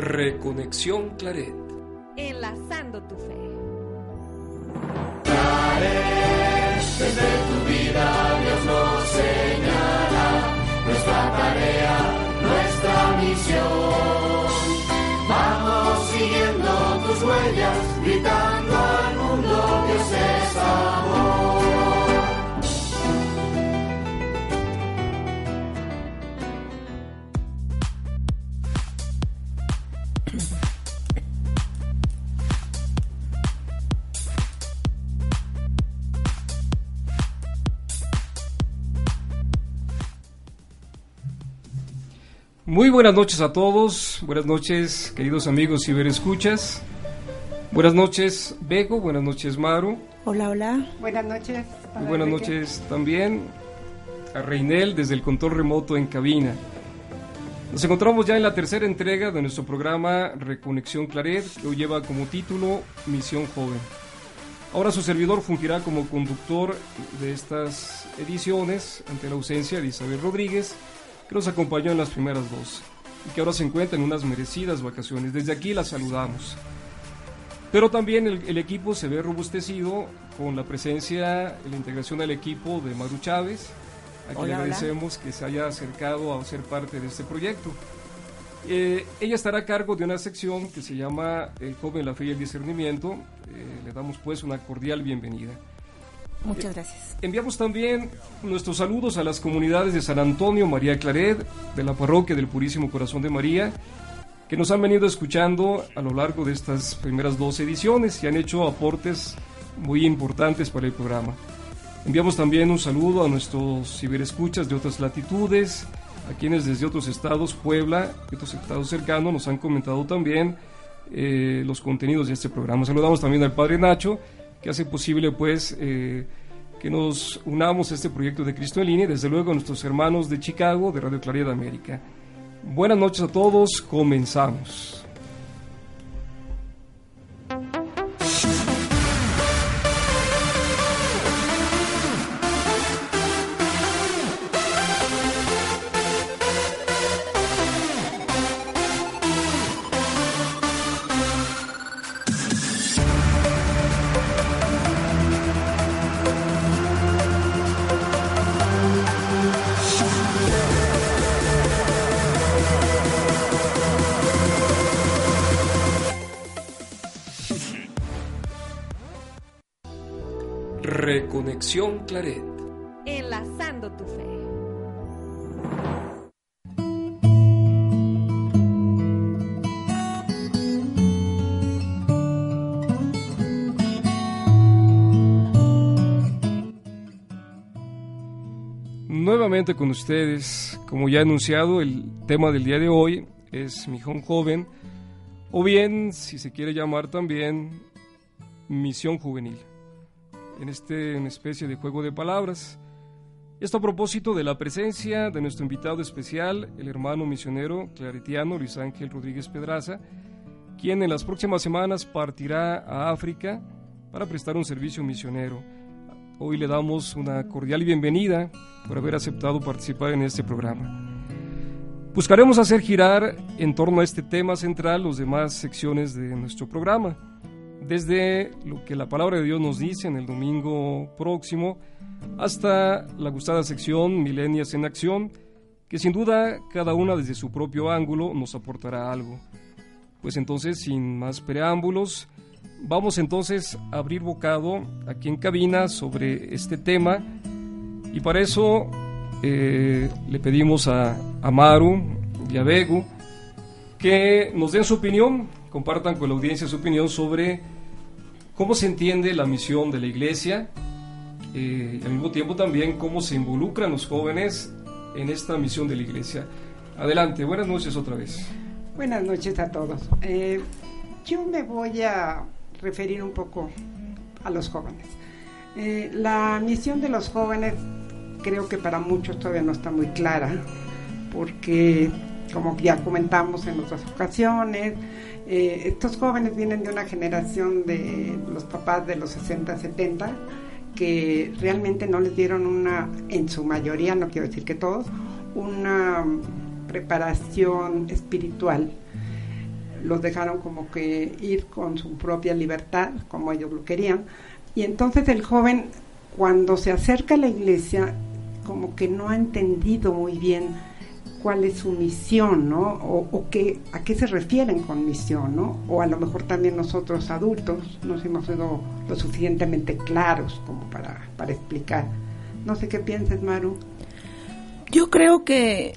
Reconexión Claret. Enlazando tu fe. Claret, desde tu vida Dios nos señala nuestra tarea, Muy buenas noches a todos, buenas noches queridos amigos y escuchas. Buenas noches Bego, buenas noches Maru. Hola, hola. Buenas noches. Y buenas noches también a Reinel desde el control remoto en cabina. Nos encontramos ya en la tercera entrega de nuestro programa Reconexión Claret, que hoy lleva como título Misión Joven. Ahora su servidor fungirá como conductor de estas ediciones ante la ausencia de Isabel Rodríguez, que nos acompañó en las primeras dos y que ahora se encuentra en unas merecidas vacaciones. Desde aquí la saludamos. Pero también el, equipo se ve robustecido con la presencia y la integración del equipo de Maru Chávez, a quien le agradecemos que se haya acercado a ser parte de este proyecto. Eh, ella estará a cargo de una sección que se llama El joven, la fe y el discernimiento. Eh, le damos pues una cordial bienvenida. Muchas gracias. Enviamos también nuestros saludos a las comunidades de San Antonio, María Claret, de la parroquia del Purísimo Corazón de María, que nos han venido escuchando a lo largo de estas primeras dos ediciones y han hecho aportes muy importantes para el programa. Enviamos también un saludo a nuestros ciberescuchas de otras latitudes, a quienes desde otros estados, Puebla y otros estados cercanos, nos han comentado también eh, los contenidos de este programa. Saludamos también al Padre Nacho, que hace posible pues eh, que nos unamos a este proyecto de Cristo en línea desde luego a nuestros hermanos de Chicago de Radio Claridad América. Buenas noches a todos, comenzamos. Claret. Enlazando tu fe. Nuevamente con ustedes, como ya he anunciado, el tema del día de hoy es Mijón Joven, o bien, si se quiere llamar también, Misión Juvenil en este especie de juego de palabras. Esto a propósito de la presencia de nuestro invitado especial, el hermano misionero claretiano Luis Ángel Rodríguez Pedraza, quien en las próximas semanas partirá a África para prestar un servicio misionero. Hoy le damos una cordial bienvenida por haber aceptado participar en este programa. Buscaremos hacer girar en torno a este tema central los demás secciones de nuestro programa desde lo que la palabra de Dios nos dice en el domingo próximo hasta la gustada sección Milenias en Acción, que sin duda cada una desde su propio ángulo nos aportará algo. Pues entonces, sin más preámbulos, vamos entonces a abrir bocado aquí en cabina sobre este tema y para eso eh, le pedimos a Amaru y a Begu que nos den su opinión compartan con la audiencia su opinión sobre cómo se entiende la misión de la iglesia eh, y al mismo tiempo también cómo se involucran los jóvenes en esta misión de la iglesia. Adelante, buenas noches otra vez. Buenas noches a todos. Eh, yo me voy a referir un poco a los jóvenes. Eh, la misión de los jóvenes creo que para muchos todavía no está muy clara, porque como ya comentamos en otras ocasiones, eh, estos jóvenes vienen de una generación de los papás de los 60, 70, que realmente no les dieron una, en su mayoría, no quiero decir que todos, una preparación espiritual. los dejaron como que ir con su propia libertad, como ellos lo querían. Y entonces el joven, cuando se acerca a la iglesia, como que no ha entendido muy bien cuál es su misión, ¿no? O, qué, a qué se refieren con misión, ¿no? O a lo mejor también nosotros adultos nos hemos sido lo suficientemente claros como para, para explicar. No sé qué piensas, Maru. Yo creo que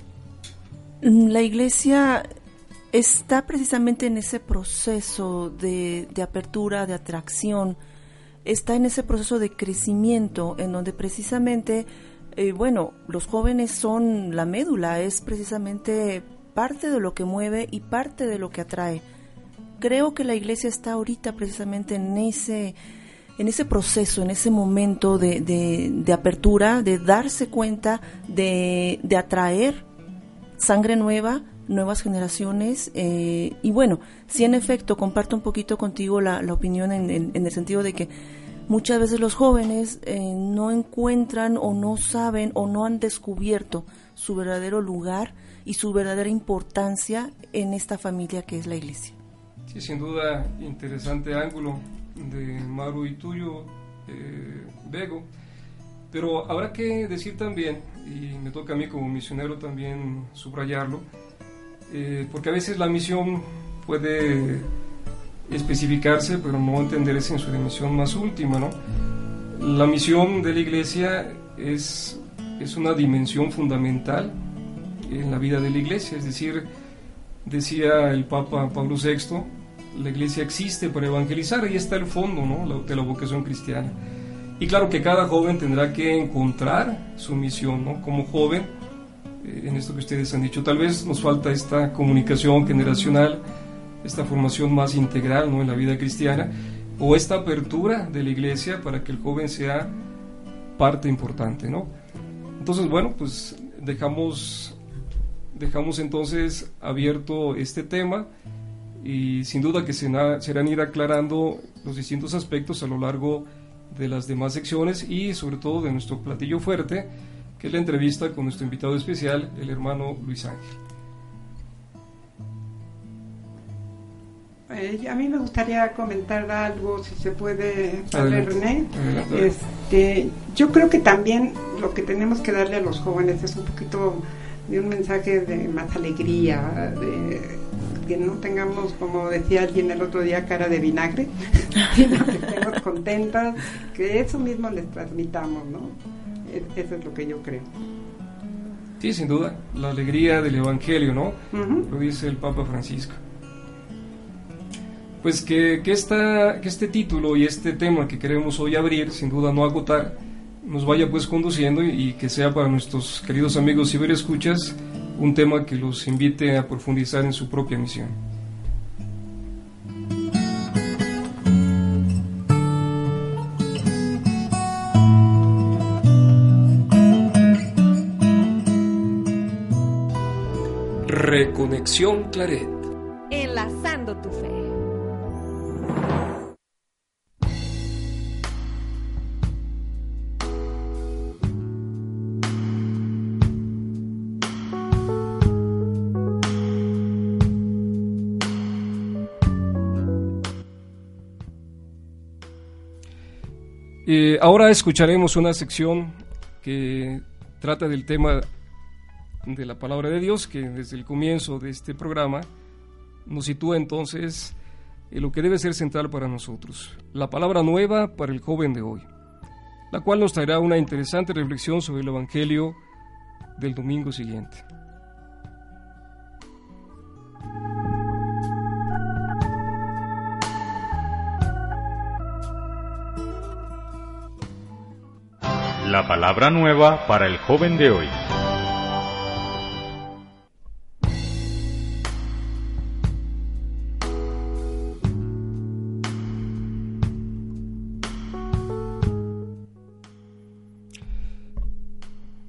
la iglesia está precisamente en ese proceso de, de apertura, de atracción, está en ese proceso de crecimiento en donde precisamente eh, bueno, los jóvenes son la médula, es precisamente parte de lo que mueve y parte de lo que atrae. Creo que la iglesia está ahorita precisamente en ese, en ese proceso, en ese momento de, de, apertura, de darse cuenta, de, de, atraer sangre nueva, nuevas generaciones. Eh, y bueno, si en efecto comparto un poquito contigo la, la opinión en, en el sentido de que muchas veces los jóvenes eh, no encuentran o no saben o no han descubierto su verdadero lugar y su verdadera importancia en esta familia que es la iglesia. Sí, sin duda, interesante ángulo de Maru y tuyo, eh, Bego. Pero habrá que decir también, y me toca a mí como misionero también subrayarlo, eh, porque a veces la misión puede especificarse, pero no entenderse en su dimensión más última, ¿no? La misión de la iglesia es, es una dimensión fundamental en la vida de la iglesia, es decir, decía el Papa Pablo VI, la iglesia existe para evangelizar, ahí está el fondo ¿no? de la vocación cristiana. Y claro que cada joven tendrá que encontrar su misión, ¿no? Como joven, eh, en esto que ustedes han dicho, tal vez nos falta esta comunicación generacional, esta formación más integral ¿no? en la vida cristiana, o esta apertura de la iglesia para que el joven sea parte importante. ¿no? Entonces, bueno, pues dejamos, dejamos entonces abierto este tema y sin duda que se serán ir aclarando los distintos aspectos a lo largo de las demás secciones y sobre todo de nuestro platillo fuerte, que es la entrevista con nuestro invitado especial, el hermano Luis Ángel. Eh, a mí me gustaría comentar algo, si se puede, René. Este, yo creo que también lo que tenemos que darle a los jóvenes es un poquito de un mensaje de más alegría, de que no tengamos, como decía alguien el otro día, cara de vinagre, sino que estemos contentas, que eso mismo les transmitamos, ¿no? Eso es lo que yo creo. Sí, sin duda, la alegría del Evangelio, ¿no? Lo dice el Papa Francisco pues que, que, esta, que este título y este tema que queremos hoy abrir, sin duda no agotar, nos vaya pues conduciendo y, que sea para nuestros queridos amigos escuchas un tema que los invite a profundizar en su propia misión. Reconexión Claret. Enlazando tu fe. Eh, ahora escucharemos una sección que trata del tema de la palabra de Dios, que desde el comienzo de este programa nos sitúa entonces en lo que debe ser central para nosotros, la palabra nueva para el joven de hoy, la cual nos traerá una interesante reflexión sobre el Evangelio del domingo siguiente. La palabra nueva para el joven de hoy.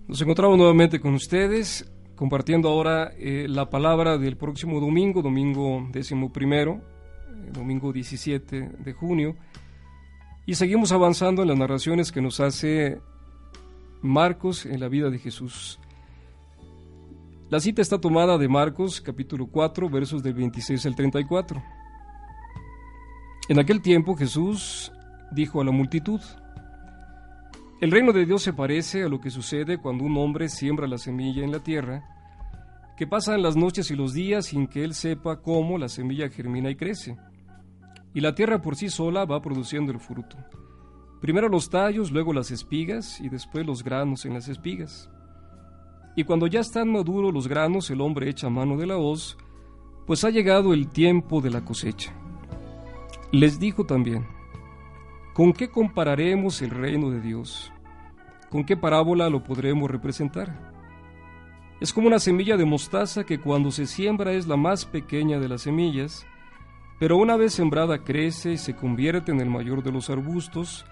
Nos encontramos nuevamente con ustedes, compartiendo ahora eh, la palabra del próximo domingo, domingo décimo primero, eh, domingo 17 de junio, y seguimos avanzando en las narraciones que nos hace Marcos en la vida de Jesús. La cita está tomada de Marcos capítulo 4 versos del 26 al 34. En aquel tiempo Jesús dijo a la multitud, El reino de Dios se parece a lo que sucede cuando un hombre siembra la semilla en la tierra, que pasan las noches y los días sin que él sepa cómo la semilla germina y crece. Y la tierra por sí sola va produciendo el fruto. Primero los tallos, luego las espigas y después los granos en las espigas. Y cuando ya están maduros los granos, el hombre echa mano de la hoz, pues ha llegado el tiempo de la cosecha. Les dijo también, ¿con qué compararemos el reino de Dios? ¿Con qué parábola lo podremos representar? Es como una semilla de mostaza que cuando se siembra es la más pequeña de las semillas, pero una vez sembrada crece y se convierte en el mayor de los arbustos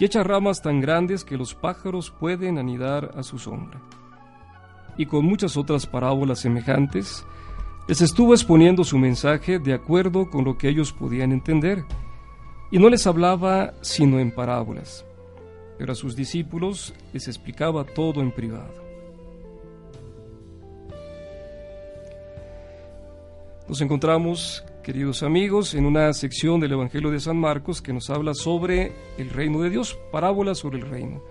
y echa ramas tan grandes que los pájaros pueden anidar a su sombra. Y con muchas otras parábolas semejantes, les estuvo exponiendo su mensaje de acuerdo con lo que ellos podían entender, y no les hablaba sino en parábolas, pero a sus discípulos les explicaba todo en privado. Nos encontramos, queridos amigos, en una sección del Evangelio de San Marcos que nos habla sobre el reino de Dios, parábolas sobre el reino.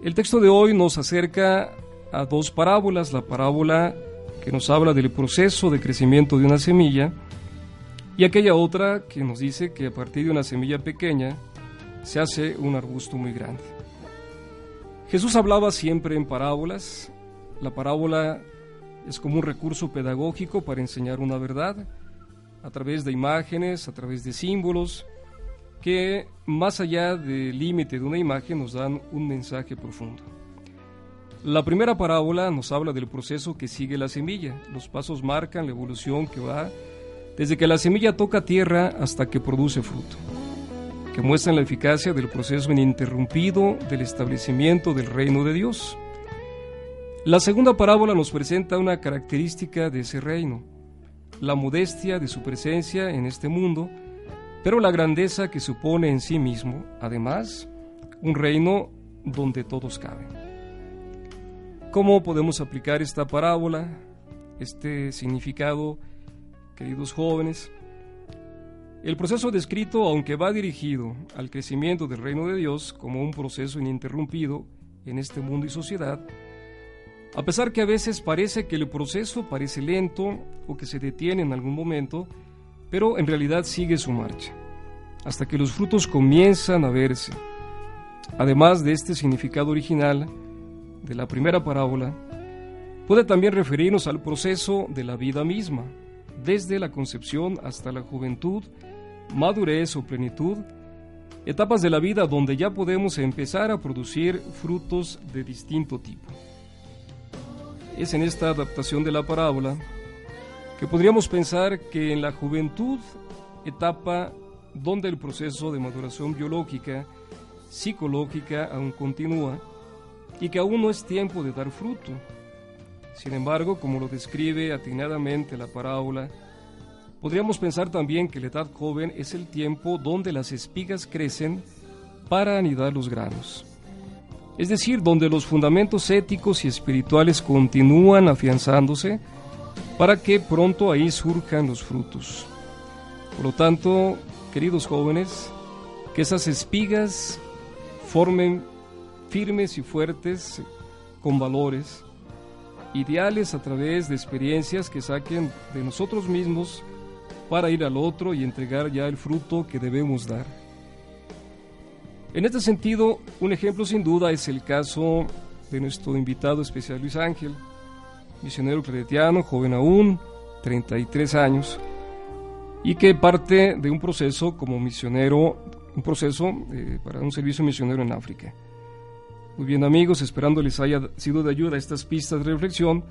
El texto de hoy nos acerca a dos parábolas, la parábola que nos habla del proceso de crecimiento de una semilla y aquella otra que nos dice que a partir de una semilla pequeña se hace un arbusto muy grande. Jesús hablaba siempre en parábolas, la parábola es como un recurso pedagógico para enseñar una verdad a través de imágenes, a través de símbolos, que más allá del límite de una imagen nos dan un mensaje profundo. La primera parábola nos habla del proceso que sigue la semilla. Los pasos marcan la evolución que va desde que la semilla toca tierra hasta que produce fruto, que muestran la eficacia del proceso ininterrumpido del establecimiento del reino de Dios. La segunda parábola nos presenta una característica de ese reino, la modestia de su presencia en este mundo, pero la grandeza que supone en sí mismo, además, un reino donde todos caben. ¿Cómo podemos aplicar esta parábola, este significado, queridos jóvenes? El proceso descrito, aunque va dirigido al crecimiento del reino de Dios como un proceso ininterrumpido en este mundo y sociedad, a pesar que a veces parece que el proceso parece lento o que se detiene en algún momento, pero en realidad sigue su marcha, hasta que los frutos comienzan a verse. Además de este significado original de la primera parábola, puede también referirnos al proceso de la vida misma, desde la concepción hasta la juventud, madurez o plenitud, etapas de la vida donde ya podemos empezar a producir frutos de distinto tipo es en esta adaptación de la parábola que podríamos pensar que en la juventud, etapa donde el proceso de maduración biológica, psicológica aún continúa y que aún no es tiempo de dar fruto. Sin embargo, como lo describe atinadamente la parábola, podríamos pensar también que la edad joven es el tiempo donde las espigas crecen para anidar los granos es decir, donde los fundamentos éticos y espirituales continúan afianzándose para que pronto ahí surjan los frutos. Por lo tanto, queridos jóvenes, que esas espigas formen firmes y fuertes con valores, ideales a través de experiencias que saquen de nosotros mismos para ir al otro y entregar ya el fruto que debemos dar. En este sentido, un ejemplo sin duda es el caso de nuestro invitado especial Luis Ángel, misionero claretiano, joven aún, 33 años, y que parte de un proceso como misionero, un proceso eh, para un servicio misionero en África. Muy bien amigos, esperando les haya sido de ayuda estas pistas de reflexión,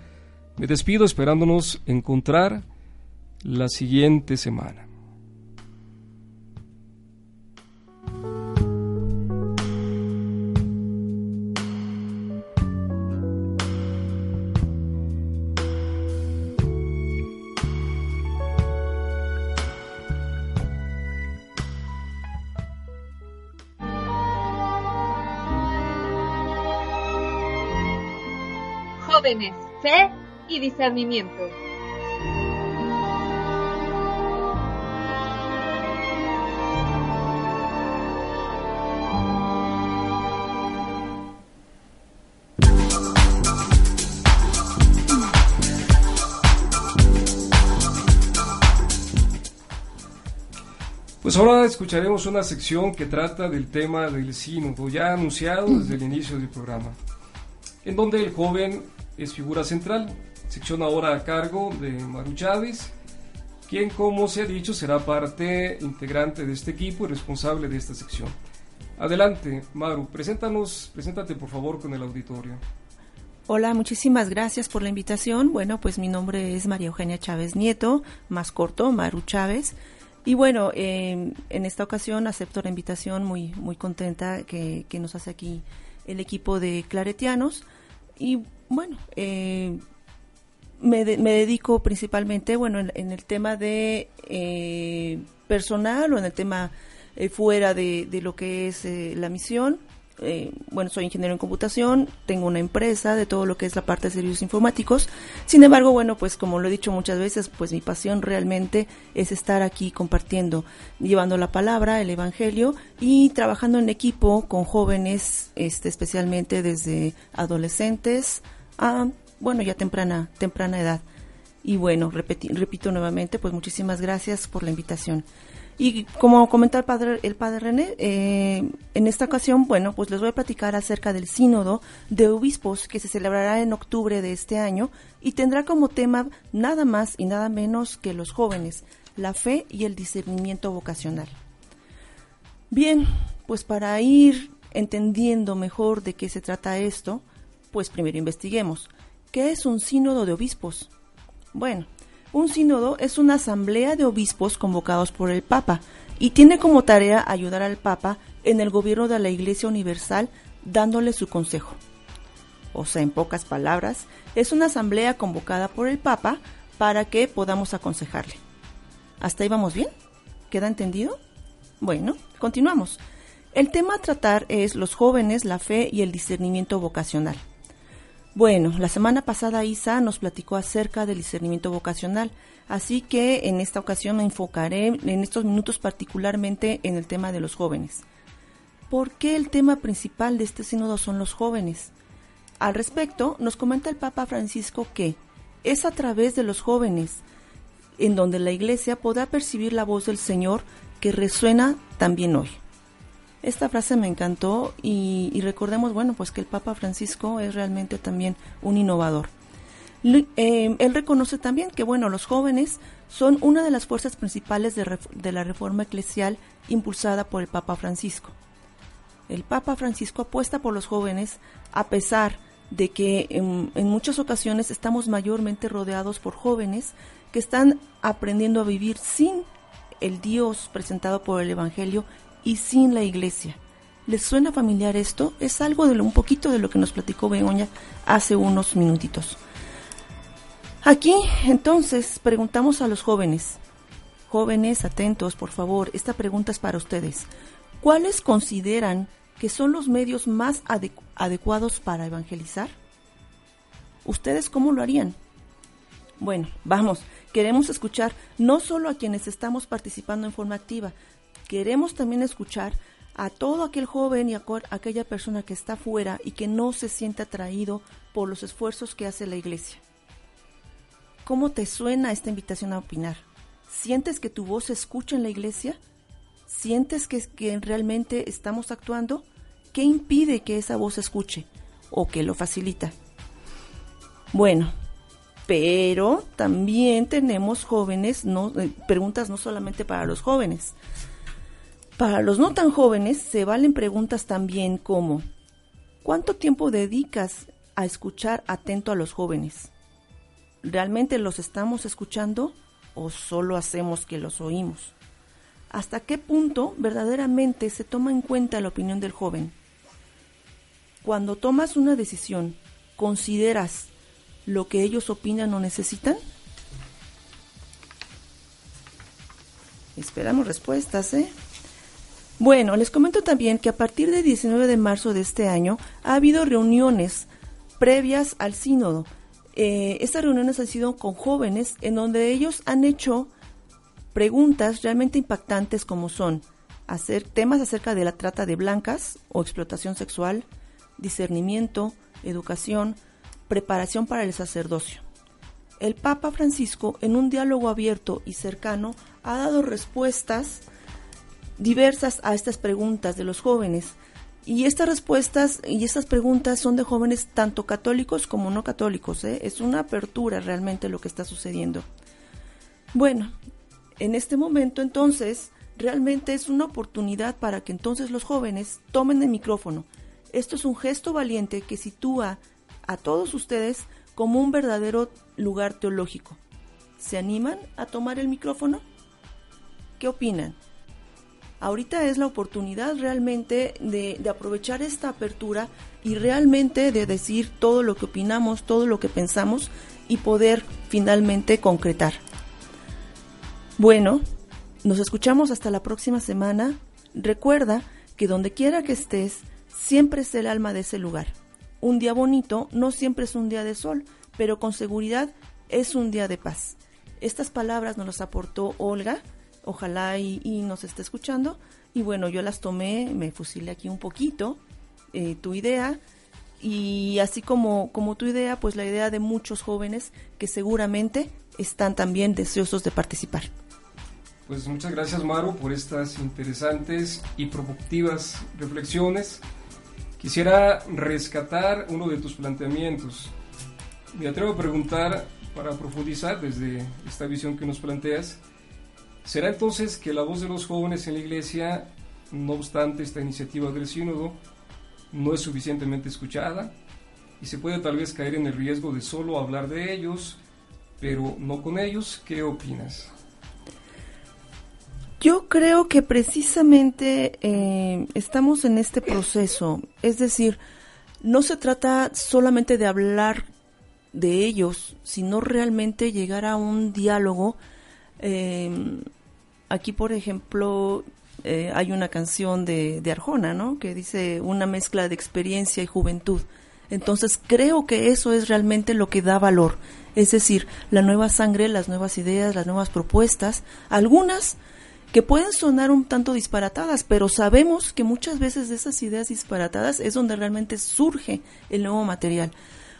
me despido esperándonos encontrar la siguiente semana. Fe y discernimiento. Pues ahora escucharemos una sección que trata del tema del sínodo, ya anunciado desde el inicio del programa, en donde el joven es figura central, sección ahora a cargo de Maru Chávez, quien como se ha dicho será parte integrante de este equipo y responsable de esta sección. Adelante, Maru, preséntanos, preséntate por favor con el auditorio. Hola, muchísimas gracias por la invitación. Bueno, pues mi nombre es María Eugenia Chávez Nieto, más corto, Maru Chávez. Y bueno, eh, en esta ocasión acepto la invitación muy, muy contenta que, que nos hace aquí el equipo de Claretianos. Y bueno, eh, me, de- me dedico principalmente, bueno, en, el tema de eh, personal o en el tema eh, fuera de, de lo que es eh, la misión. Eh, bueno, soy ingeniero en computación, tengo una empresa de todo lo que es la parte de servicios informáticos. Sin embargo, bueno, pues como lo he dicho muchas veces, pues mi pasión realmente es estar aquí compartiendo, llevando la palabra, el evangelio y trabajando en equipo con jóvenes, este, especialmente desde adolescentes a, bueno, ya temprana, temprana edad. Y bueno, repeti- repito nuevamente, pues muchísimas gracias por la invitación. Y como comentó el padre, el padre René, eh, en esta ocasión, bueno, pues les voy a platicar acerca del sínodo de obispos que se celebrará en octubre de este año y tendrá como tema nada más y nada menos que los jóvenes, la fe y el discernimiento vocacional. Bien, pues para ir entendiendo mejor de qué se trata esto, pues primero investiguemos. ¿Qué es un sínodo de obispos? Bueno, un sínodo es una asamblea de obispos convocados por el Papa y tiene como tarea ayudar al Papa en el gobierno de la Iglesia Universal dándole su consejo. O sea, en pocas palabras, es una asamblea convocada por el Papa para que podamos aconsejarle. ¿Hasta ahí vamos bien? ¿Queda entendido? Bueno, continuamos. El tema a tratar es los jóvenes, la fe y el discernimiento vocacional. Bueno, la semana pasada Isa nos platicó acerca del discernimiento vocacional, así que en esta ocasión me enfocaré en estos minutos particularmente en el tema de los jóvenes. ¿Por qué el tema principal de este sínodo son los jóvenes? Al respecto, nos comenta el Papa Francisco que es a través de los jóvenes en donde la Iglesia podrá percibir la voz del Señor que resuena también hoy. Esta frase me encantó y, recordemos, bueno, pues que el Papa Francisco es realmente también un innovador. Eh, él reconoce también que, bueno, los jóvenes son una de las fuerzas principales de, la reforma eclesial impulsada por el Papa Francisco. El Papa Francisco apuesta por los jóvenes a pesar de que en muchas ocasiones estamos mayormente rodeados por jóvenes que están aprendiendo a vivir sin el Dios presentado por el Evangelio y sin la iglesia. ¿Les suena familiar esto? Es algo de un poquito de lo que nos platicó Begoña hace unos minutitos. Aquí, entonces, preguntamos a los jóvenes. Jóvenes, atentos, por favor, esta pregunta es para ustedes. ¿Cuáles consideran que son los medios más adecu- adecuados para evangelizar? ¿Ustedes cómo lo harían? Bueno, vamos, queremos escuchar no solo a quienes estamos participando en forma activa, queremos también escuchar a todo aquel joven y a aquella persona que está fuera y que no se siente atraído por los esfuerzos que hace la iglesia. ¿Cómo te suena esta invitación a opinar? ¿Sientes que tu voz se escucha en la iglesia? ¿Sientes que, que realmente estamos actuando? ¿Qué impide que esa voz se escuche o que lo facilita? Bueno, pero también tenemos jóvenes, no, eh, preguntas no solamente para los jóvenes. Para los no tan jóvenes se valen preguntas también como ¿cuánto tiempo dedicas a escuchar atento a los jóvenes? ¿Realmente los estamos escuchando o solo hacemos que los oímos? ¿Hasta qué punto verdaderamente se toma en cuenta la opinión del joven? Cuando tomas una decisión, ¿consideras lo que ellos opinan o necesitan? Esperamos respuestas, ¿eh? Bueno, les comento también que a partir del 19 de marzo de este año ha habido reuniones previas al sínodo. eh, estas reuniones han sido con jóvenes en donde ellos han hecho preguntas realmente impactantes como son hacer temas acerca de la trata de blancas o explotación sexual, discernimiento, educación, preparación para el sacerdocio. El Papa Francisco, en un diálogo abierto y cercano, ha dado respuestas diversas a estas preguntas de los jóvenes. Y estas respuestas y estas preguntas son de jóvenes tanto católicos como no católicos. ¿eh? Es una apertura realmente lo que está sucediendo. Bueno, en este momento entonces realmente es una oportunidad para que entonces los jóvenes tomen el micrófono. Esto es un gesto valiente que sitúa a todos ustedes como un verdadero lugar teológico. ¿Se animan a tomar el micrófono? ¿Qué opinan? Ahorita es la oportunidad realmente de, aprovechar esta apertura y realmente de decir todo lo que opinamos, todo lo que pensamos y poder finalmente concretar. Bueno, nos escuchamos hasta la próxima semana. Recuerda que donde quiera que estés, siempre es el alma de ese lugar. Un día bonito no siempre es un día de sol, pero con seguridad es un día de paz. Estas palabras nos las aportó Olga, ojalá y, y nos esté escuchando. Y bueno, yo las tomé, me fusilé aquí un poquito, eh, tu idea, y así como, como tu idea, pues la idea de muchos jóvenes que seguramente están también deseosos de participar. Pues muchas gracias Maro por estas interesantes y productivas reflexiones. Quisiera rescatar uno de tus planteamientos. Me atrevo a preguntar, para profundizar desde esta visión que nos planteas, ¿será entonces que la voz de los jóvenes en la Iglesia, no obstante esta iniciativa del sínodo, no es suficientemente escuchada? Y se puede tal vez caer en el riesgo de solo hablar de ellos, pero no con ellos. ¿Qué opinas? Yo creo que precisamente eh, estamos en este proceso, es decir, no se trata solamente de hablar de ellos, sino realmente llegar a un diálogo. Eh, aquí, por ejemplo, eh, hay una canción de, de Arjona, ¿no? Que dice una mezcla de experiencia y juventud. Entonces creo que eso es realmente lo que da valor, es decir, la nueva sangre, las nuevas ideas, las nuevas propuestas, algunas que pueden sonar un tanto disparatadas, pero sabemos que muchas veces de esas ideas disparatadas es donde realmente surge el nuevo material.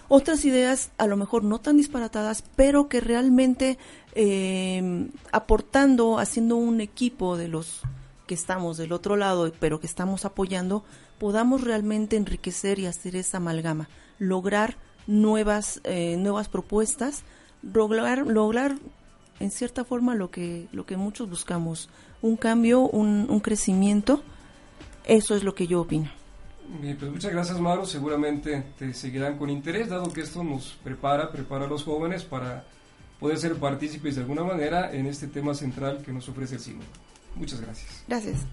Otras ideas a lo mejor no tan disparatadas, pero que realmente eh, aportando, haciendo un equipo de los que estamos del otro lado, pero que estamos apoyando, podamos realmente enriquecer y hacer esa amalgama, lograr nuevas, eh, nuevas propuestas, lograr, lograr en cierta forma lo que, lo que muchos buscamos, un cambio, un, un crecimiento, eso es lo que yo opino. Bien, pues muchas gracias Mauro, seguramente te seguirán con interés, dado que esto nos prepara, prepara a los jóvenes para poder ser partícipes de alguna manera en este tema central que nos ofrece el cine. Muchas gracias. Gracias.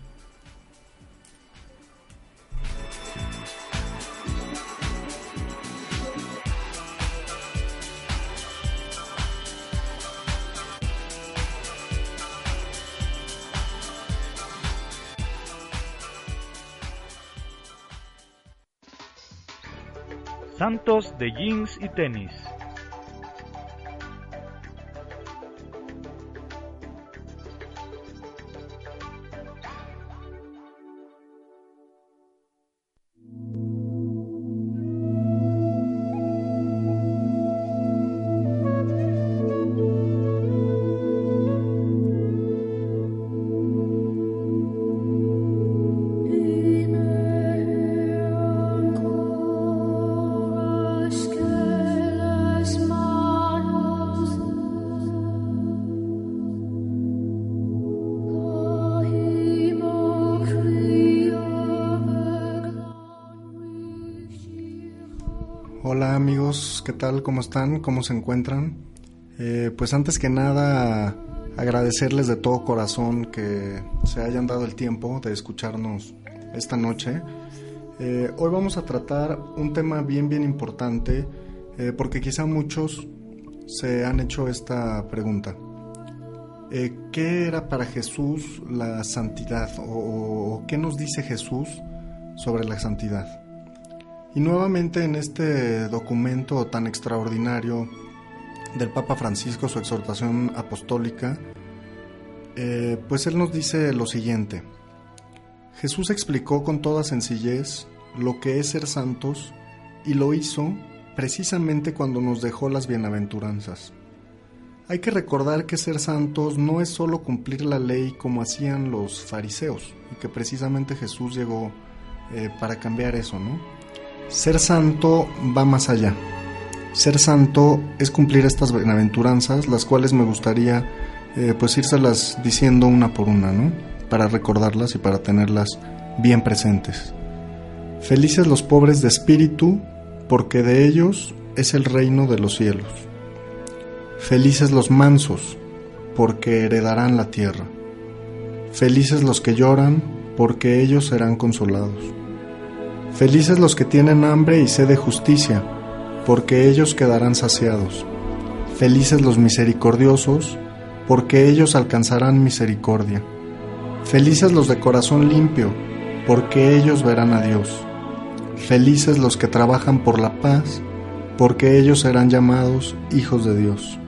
Santos de jeans y tenis. Tal? ¿Cómo están? ¿Cómo se encuentran? Eh, pues antes que nada agradecerles de todo corazón que se hayan dado el tiempo de escucharnos esta noche. Eh, hoy vamos a tratar un tema bien bien importante eh, porque quizá muchos se han hecho esta pregunta. Eh, ¿Qué era para Jesús la santidad o, o qué nos dice Jesús sobre la santidad? Y nuevamente en este documento tan extraordinario del Papa Francisco, su exhortación apostólica, eh, pues él nos dice lo siguiente. Jesús explicó con toda sencillez lo que es ser santos y lo hizo precisamente cuando nos dejó las bienaventuranzas. Hay que recordar que ser santos no es solo cumplir la ley como hacían los fariseos, y que precisamente Jesús llegó eh, para cambiar eso, ¿no? Ser santo va más allá. Ser santo es cumplir estas bienaventuranzas, las cuales me gustaría eh, pues írselas diciendo una por una, ¿no? Para recordarlas y para tenerlas bien presentes. Felices los pobres de espíritu, porque de ellos es el reino de los cielos. Felices los mansos, porque heredarán la tierra. Felices los que lloran, porque ellos serán consolados. Felices los que tienen hambre y sed de justicia, porque ellos quedarán saciados. Felices los misericordiosos, porque ellos alcanzarán misericordia. Felices los de corazón limpio, porque ellos verán a Dios. Felices los que trabajan por la paz, porque ellos serán llamados hijos de Dios.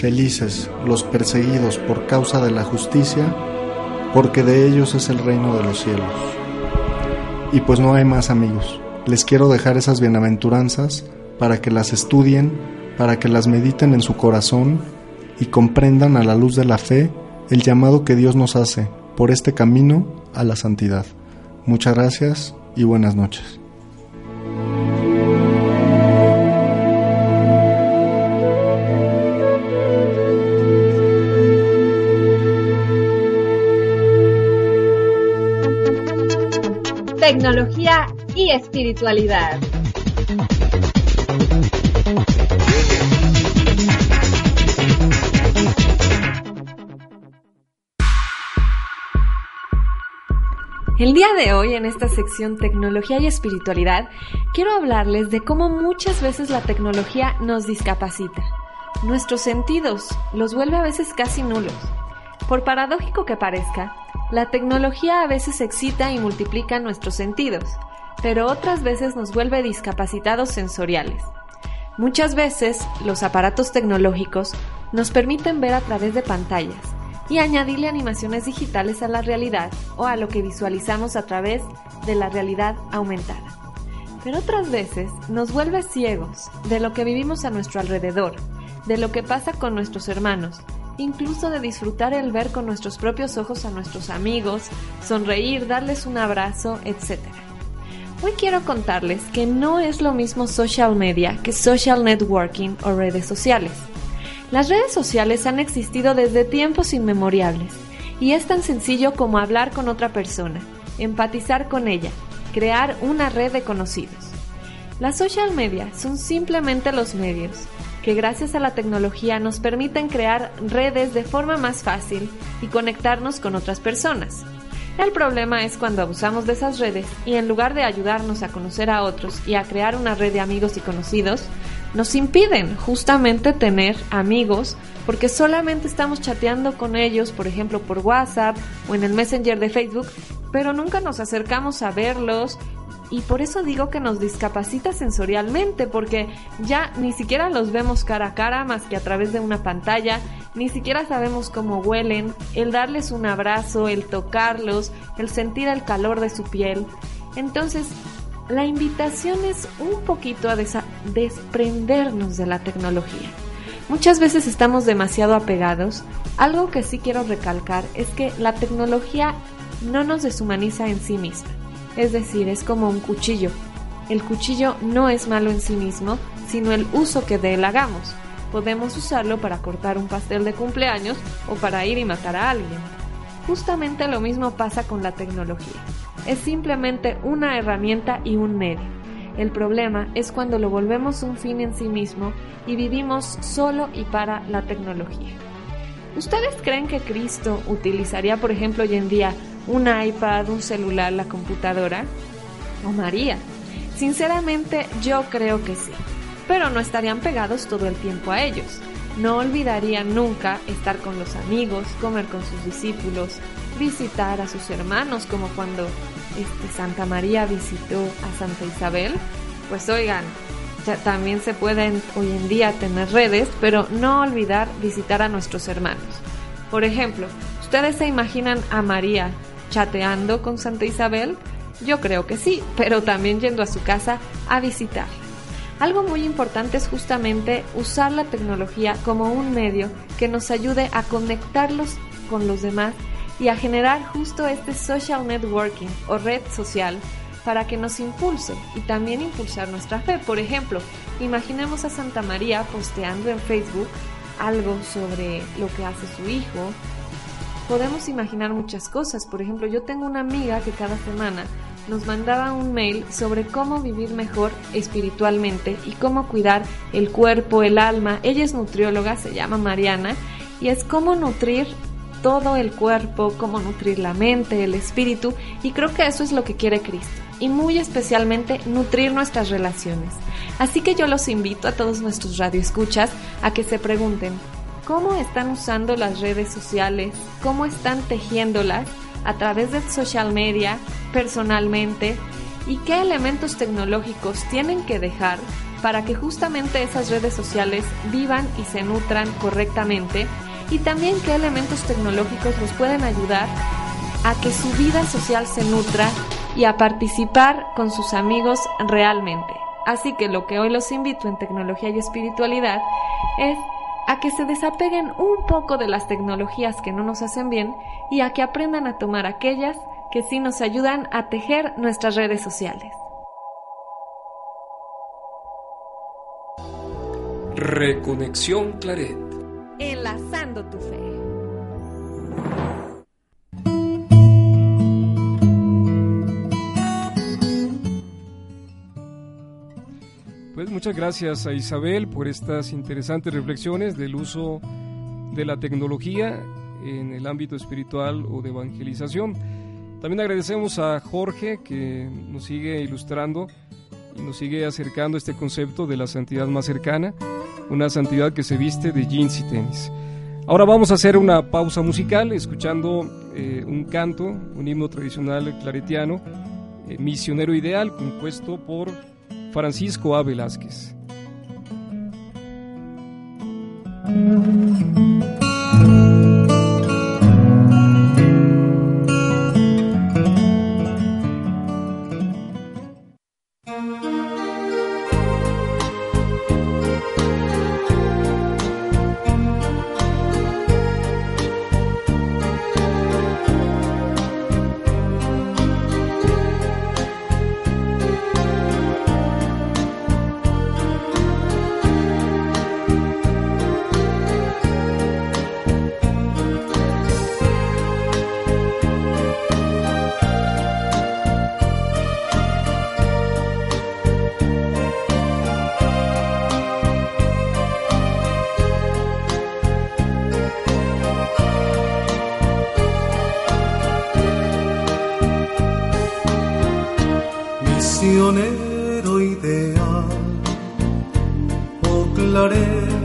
Felices los perseguidos por causa de la justicia, porque de ellos es el reino de los cielos. Y pues no hay más amigos. Les quiero dejar esas bienaventuranzas para que las estudien, para que las mediten en su corazón y comprendan a la luz de la fe el llamado que Dios nos hace por este camino a la santidad. Muchas gracias y buenas noches. Tecnología y espiritualidad. El día de hoy, en esta sección Tecnología y Espiritualidad, quiero hablarles de cómo muchas veces la tecnología nos discapacita. Nuestros sentidos los vuelve a veces casi nulos. Por paradójico que parezca, la tecnología a veces excita y multiplica nuestros sentidos, pero otras veces nos vuelve discapacitados sensoriales. Muchas veces los aparatos tecnológicos nos permiten ver a través de pantallas y añadirle animaciones digitales a la realidad o a lo que visualizamos a través de la realidad aumentada. Pero otras veces nos vuelve ciegos de lo que vivimos a nuestro alrededor, de lo que pasa con nuestros hermanos, incluso de disfrutar el ver con nuestros propios ojos a nuestros amigos, sonreír, darles un abrazo, etc. Hoy quiero contarles que no es lo mismo social media que social networking o redes sociales. Las redes sociales han existido desde tiempos inmemoriales y es tan sencillo como hablar con otra persona, empatizar con ella, crear una red de conocidos. Las social media son simplemente los medios que gracias a la tecnología nos permiten crear redes de forma más fácil y conectarnos con otras personas. El problema es cuando abusamos de esas redes y en lugar de ayudarnos a conocer a otros y a crear una red de amigos y conocidos, nos impiden justamente tener amigos porque solamente estamos chateando con ellos, por ejemplo, por WhatsApp o en el Messenger de Facebook, pero nunca nos acercamos a verlos y por eso digo que nos discapacita sensorialmente, porque ya ni siquiera los vemos cara a cara más que a través de una pantalla, ni siquiera sabemos cómo huelen, el darles un abrazo, el tocarlos, el sentir el calor de su piel. Entonces, la invitación es un poquito a desprendernos de la tecnología. Muchas veces estamos demasiado apegados. Algo que sí quiero recalcar es que la tecnología no nos deshumaniza en sí misma es decir, es como un cuchillo. El cuchillo no es malo en sí mismo, sino el uso que de él hagamos. Podemos usarlo para cortar un pastel de cumpleaños o para ir y matar a alguien. Justamente lo mismo pasa con la tecnología. Es simplemente una herramienta y un medio. El problema es cuando lo volvemos un fin en sí mismo y vivimos solo y para la tecnología. ¿Ustedes creen que Cristo utilizaría, por ejemplo, hoy en día un iPad, un celular, la computadora? ¿O María? Sinceramente yo creo que sí, pero no estarían pegados todo el tiempo a ellos. No olvidarían nunca estar con los amigos, comer con sus discípulos, visitar a sus hermanos como cuando este, Santa María visitó a Santa Isabel, pues oigan, también se pueden hoy en día tener redes, pero no olvidar visitar a nuestros hermanos. Por ejemplo, ¿ustedes se imaginan a María chateando con Santa Isabel? Yo creo que sí, pero también yendo a su casa a visitarla. Algo muy importante es justamente usar la tecnología como un medio que nos ayude a conectarlos con los demás y a generar justo este social networking o red social para que nos impulse y también impulsar nuestra fe. Por ejemplo, imaginemos a Santa María posteando en Facebook algo sobre lo que hace su hijo. Podemos imaginar muchas cosas. Por ejemplo, yo tengo una amiga que cada semana nos mandaba un mail sobre cómo vivir mejor espiritualmente y cómo cuidar el cuerpo, el alma. Ella es nutrióloga, se llama Mariana, y es cómo nutrir todo el cuerpo, cómo nutrir la mente, el espíritu, y creo que eso es lo que quiere Cristo y muy especialmente nutrir nuestras relaciones. Así que yo los invito a todos nuestros radioescuchas a que se pregunten cómo están usando las redes sociales, cómo están tejiéndolas a través de social media, personalmente, y qué elementos tecnológicos tienen que dejar para que justamente esas redes sociales vivan y se nutran correctamente y también qué elementos tecnológicos los pueden ayudar a que su vida social se nutra y a participar con sus amigos realmente. Así que lo que hoy los invito en tecnología y espiritualidad es a que se desapeguen un poco de las tecnologías que no nos hacen bien y a que aprendan a tomar aquellas que sí nos ayudan a tejer nuestras redes sociales. Reconexión Claret. Enlazando tu fe. Pues muchas gracias a Isabel por estas interesantes reflexiones del uso de la tecnología en el ámbito espiritual o de evangelización. También agradecemos a Jorge que nos sigue ilustrando y nos sigue acercando este concepto de la santidad más cercana, una santidad que se viste de jeans y tenis. Ahora vamos a hacer una pausa musical escuchando eh, un canto, un himno tradicional claretiano, eh, Misionero Ideal, compuesto por Francisco A. Velázquez. Misionero ideal, oh claret,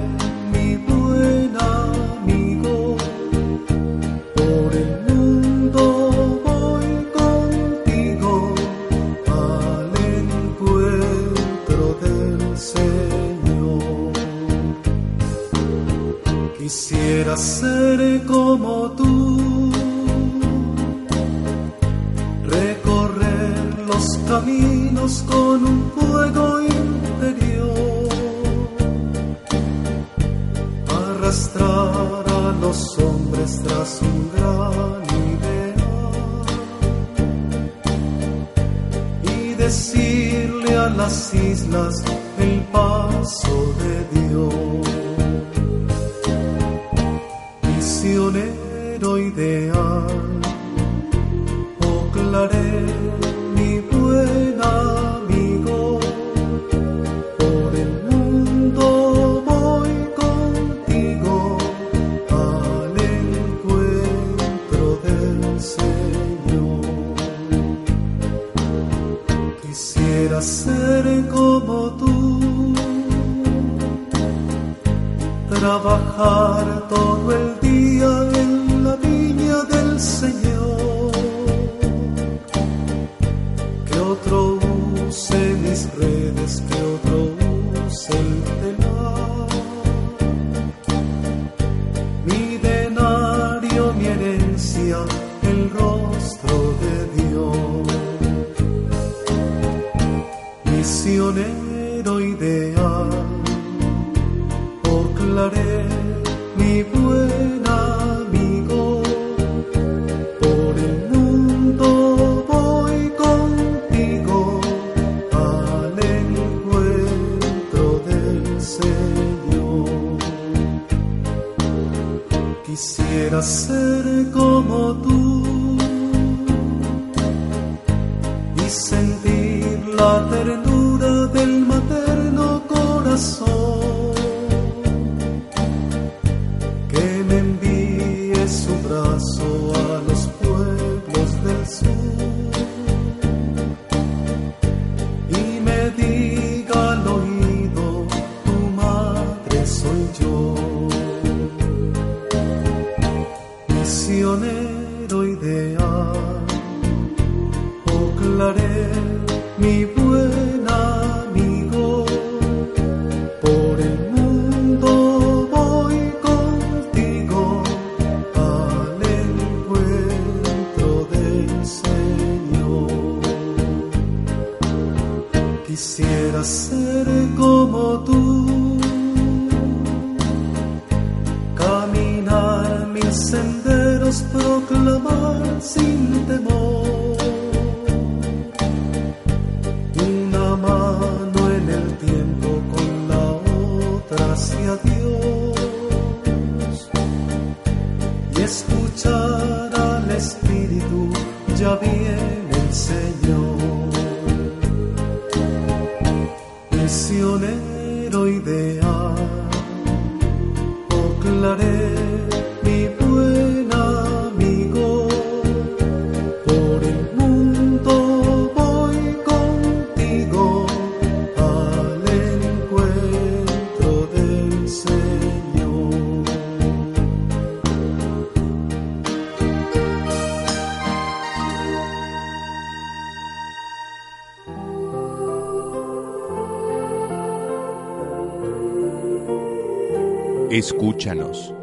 Escúchanos.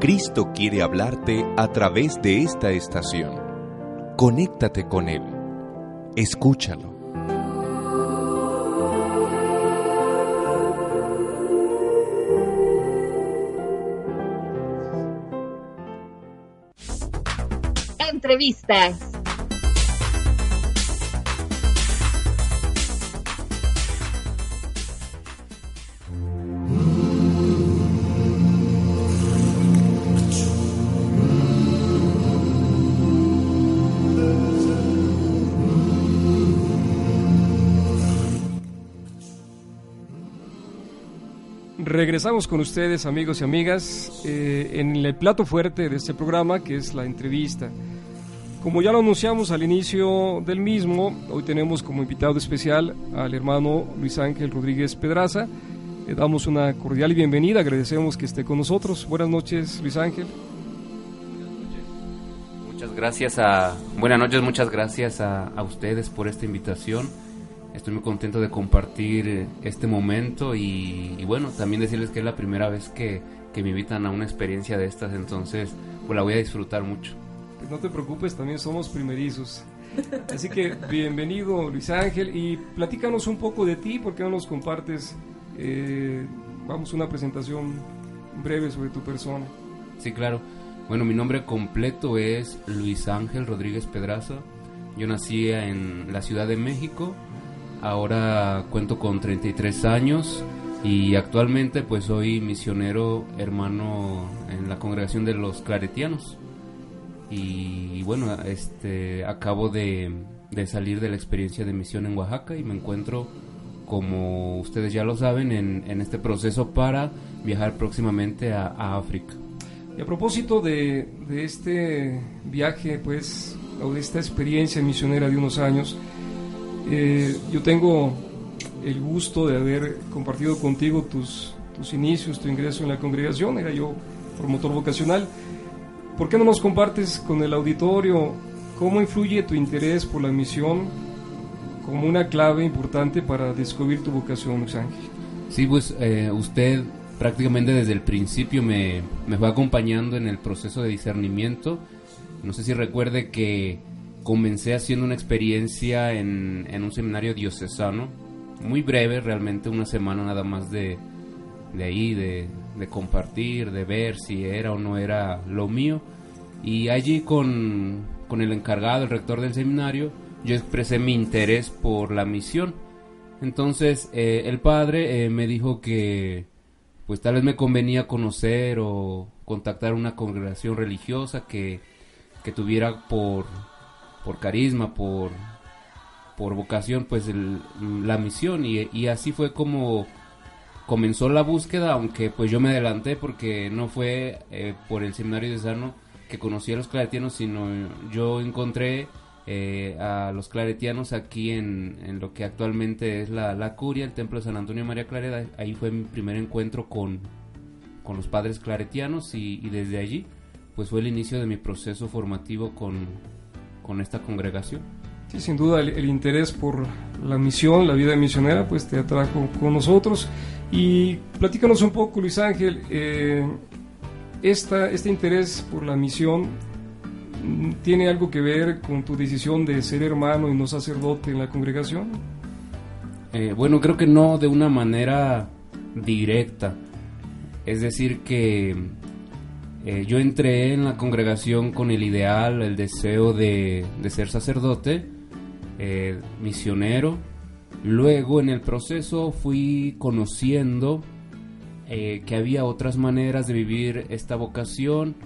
Cristo quiere hablarte a través de esta estación. Conéctate con Él. Escúchalo. Entrevistas. Regresamos con ustedes, amigos y amigas, eh, en el plato fuerte de este programa, que es la entrevista. Como ya lo anunciamos al inicio del mismo, hoy tenemos como invitado especial al hermano Luis Ángel Rodríguez Pedraza. Le damos una cordial bienvenida, agradecemos que esté con nosotros. Buenas noches, Luis Ángel. Muchas gracias a, buenas noches, muchas gracias a, a ustedes por esta invitación. Estoy muy contento de compartir eh, este momento y, y bueno, también decirles que es la primera vez que, que me invitan a una experiencia de estas, entonces pues la voy a disfrutar mucho. Pues no te preocupes, también somos primerizos. Así que bienvenido Luis Ángel y platícanos un poco de ti, ¿por qué no nos compartes, eh, vamos, una presentación breve sobre tu persona? Sí, claro. Bueno, mi nombre completo es Luis Ángel Rodríguez Pedraza. Yo nací en la Ciudad de México. Ahora cuento con 33 años y actualmente pues soy misionero hermano en la congregación de los claretianos. Y, bueno, este acabo de, salir de la experiencia de misión en Oaxaca y me encuentro como ustedes ya lo saben en, este proceso para viajar próximamente a, a África. Y a propósito de, de, este viaje, pues, o de esta experiencia misionera de unos años, eh, yo tengo el gusto de haber compartido contigo tus, tus inicios, tu ingreso en la congregación, era yo promotor vocacional. ¿Por qué no nos compartes con el auditorio cómo influye tu interés por la misión como una clave importante para descubrir tu vocación, Luis Ángel? Sí, pues eh, usted prácticamente desde el principio me, me fue acompañando en el proceso de discernimiento No sé si recuerde que comencé haciendo una experiencia en, en un seminario diocesano, muy breve, realmente una semana nada más de, de ahí, de, de compartir, de ver si era o no era lo mío. Y allí con, con el encargado, el rector del seminario, yo expresé mi interés por la misión. Entonces eh, el padre eh, me dijo que pues tal vez me convenía conocer o contactar una congregación religiosa que, que tuviera por, por carisma, por, por vocación, pues la misión. Y, y así fue como comenzó la búsqueda, aunque pues yo me adelanté porque no fue eh, por el seminario de Sano que conocí a los claretianos, sino yo encontré eh, a los claretianos aquí en, en lo que actualmente es la, la curia, el templo de San Antonio María Clareda. Ahí fue mi primer encuentro con, con los padres claretianos y, y desde allí pues fue el inicio de mi proceso formativo con, con esta congregación. Sí, sin duda el, el interés por la misión, la vida misionera, pues te atrajo con nosotros. Y platícanos un poco, Luis Ángel, eh, esta, este interés por la misión mm, tiene algo que ver con tu decisión de ser hermano y no sacerdote en la congregación. Eh, bueno, creo que no de una manera directa. Es decir, que eh, yo entré en la congregación con el ideal, el deseo de, de ser sacerdote, eh, misionero. Luego en el proceso fui conociendo eh, que había otras maneras de vivir esta vocación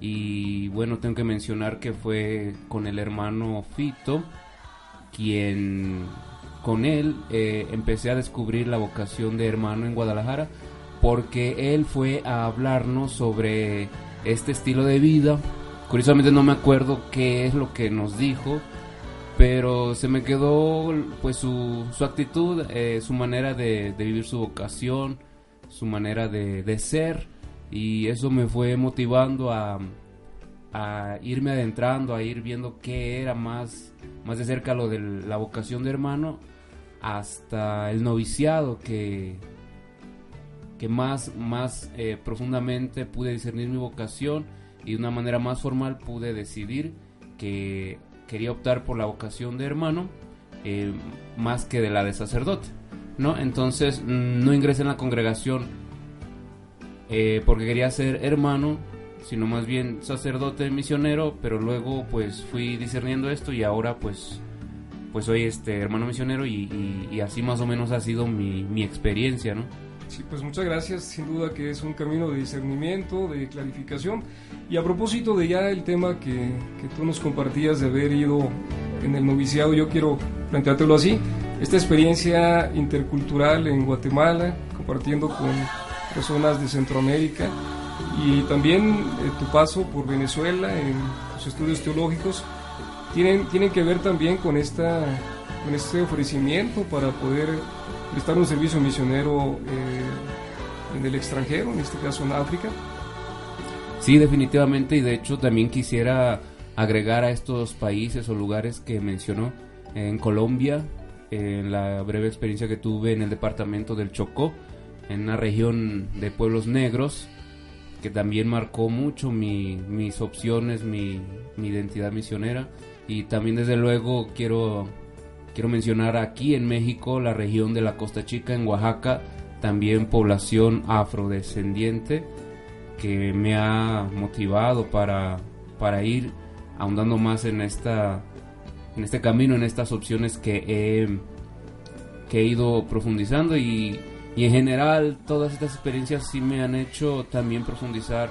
y bueno, tengo que mencionar que fue con el hermano Fito quien con él empecé a descubrir la vocación de hermano en Guadalajara porque él fue a hablarnos sobre este estilo de vida. Curiosamente no me acuerdo qué es lo que nos dijo, pero se me quedó pues su, su actitud, eh, su manera de, vivir su vocación, su manera de, de ser y eso me fue motivando a, a irme adentrando, a ir viendo qué era más, más de cerca lo de la vocación de hermano hasta el noviciado que, que más, más eh, profundamente pude discernir mi vocación y de una manera más formal pude decidir que quería optar por la vocación de hermano eh, más que de la de sacerdote. ¿no? Entonces mm, no ingresé en la congregación eh, porque quería ser hermano, sino más bien sacerdote misionero, pero luego pues fui discerniendo esto y ahora pues pues soy este hermano misionero y, y- así más o menos ha sido mi, mi experiencia, ¿no? Sí, pues muchas gracias. Sin duda que es un camino de discernimiento, de clarificación. Y a propósito de ya el tema que, que tú nos compartías de haber ido en el noviciado, yo quiero planteártelo así. Esta experiencia intercultural en Guatemala, compartiendo con personas de Centroamérica y también eh, tu paso por Venezuela en tus estudios teológicos, tienen, tienen que ver también con, esta, con este ofrecimiento para poder prestar un servicio misionero eh, en el extranjero, en este caso en África. Sí, definitivamente, y de hecho también quisiera agregar a estos países o lugares que mencionó en Colombia, en la breve experiencia que tuve en el departamento del Chocó, en una región de pueblos negros, que también marcó mucho mi- mis opciones, mi, mi identidad misionera, y también desde luego quiero, quiero mencionar aquí en México la región de la Costa Chica, en Oaxaca, también población afrodescendiente, que me ha motivado para, para ir ahondando más en esta en este camino, en estas opciones que he, que he ido profundizando y, y en general todas estas experiencias sí me han hecho también profundizar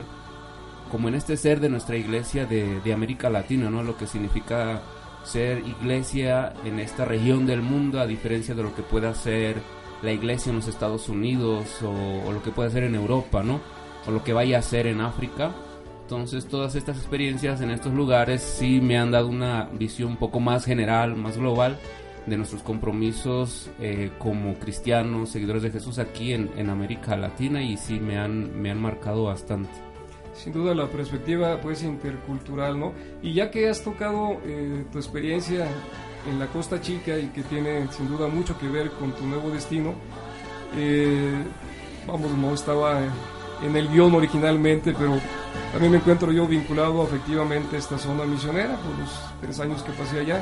como en este ser de nuestra iglesia de, de América Latina, ¿no? Lo que significa ser iglesia en esta región del mundo a diferencia de lo que pueda ser la iglesia en los Estados Unidos o, lo que pueda ser en Europa, ¿no? O lo que vaya a ser en África. Entonces todas estas experiencias en estos lugares sí me han dado una visión un poco más general, más global de nuestros compromisos eh, como cristianos, seguidores de Jesús aquí en, en América Latina y sí me han, me han marcado bastante. Sin duda la perspectiva pues intercultural, ¿no? Y ya que has tocado eh, tu experiencia en la Costa Chica y que tiene sin duda mucho que ver con tu nuevo destino, eh, vamos, no estaba en el guion originalmente, pero también me encuentro yo vinculado afectivamente a esta zona misionera por los tres años que pasé allá.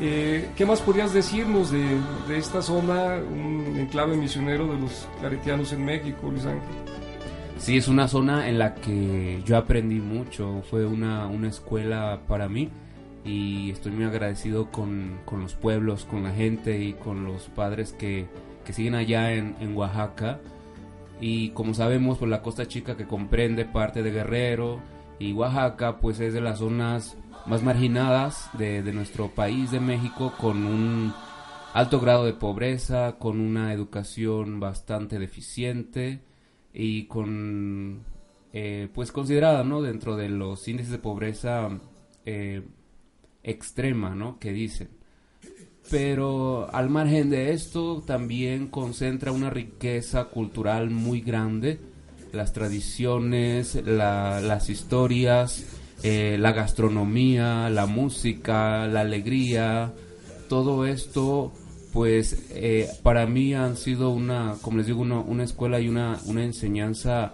Eh, ¿Qué más podrías decirnos de, esta zona, un enclave misionero de los claretianos en México, Luis Ángel? Sí, es una zona en la que yo aprendí mucho, fue una, una escuela para mí y estoy muy agradecido con, con, los pueblos, con la gente y con los padres que, que siguen allá en, en, Oaxaca. Y como sabemos, pues la Costa Chica que comprende parte de Guerrero y Oaxaca, pues es de las zonas más marginadas de, de nuestro país, de México, con un alto grado de pobreza, con una educación bastante deficiente y con eh, pues considerada no dentro de los índices de pobreza eh, extrema no que dicen. Pero al margen de esto también concentra una riqueza cultural muy grande. Las tradiciones la, las historias eh, la gastronomía la música la alegría todo esto pues eh, para mí han sido una, como les digo, una, escuela y una, una enseñanza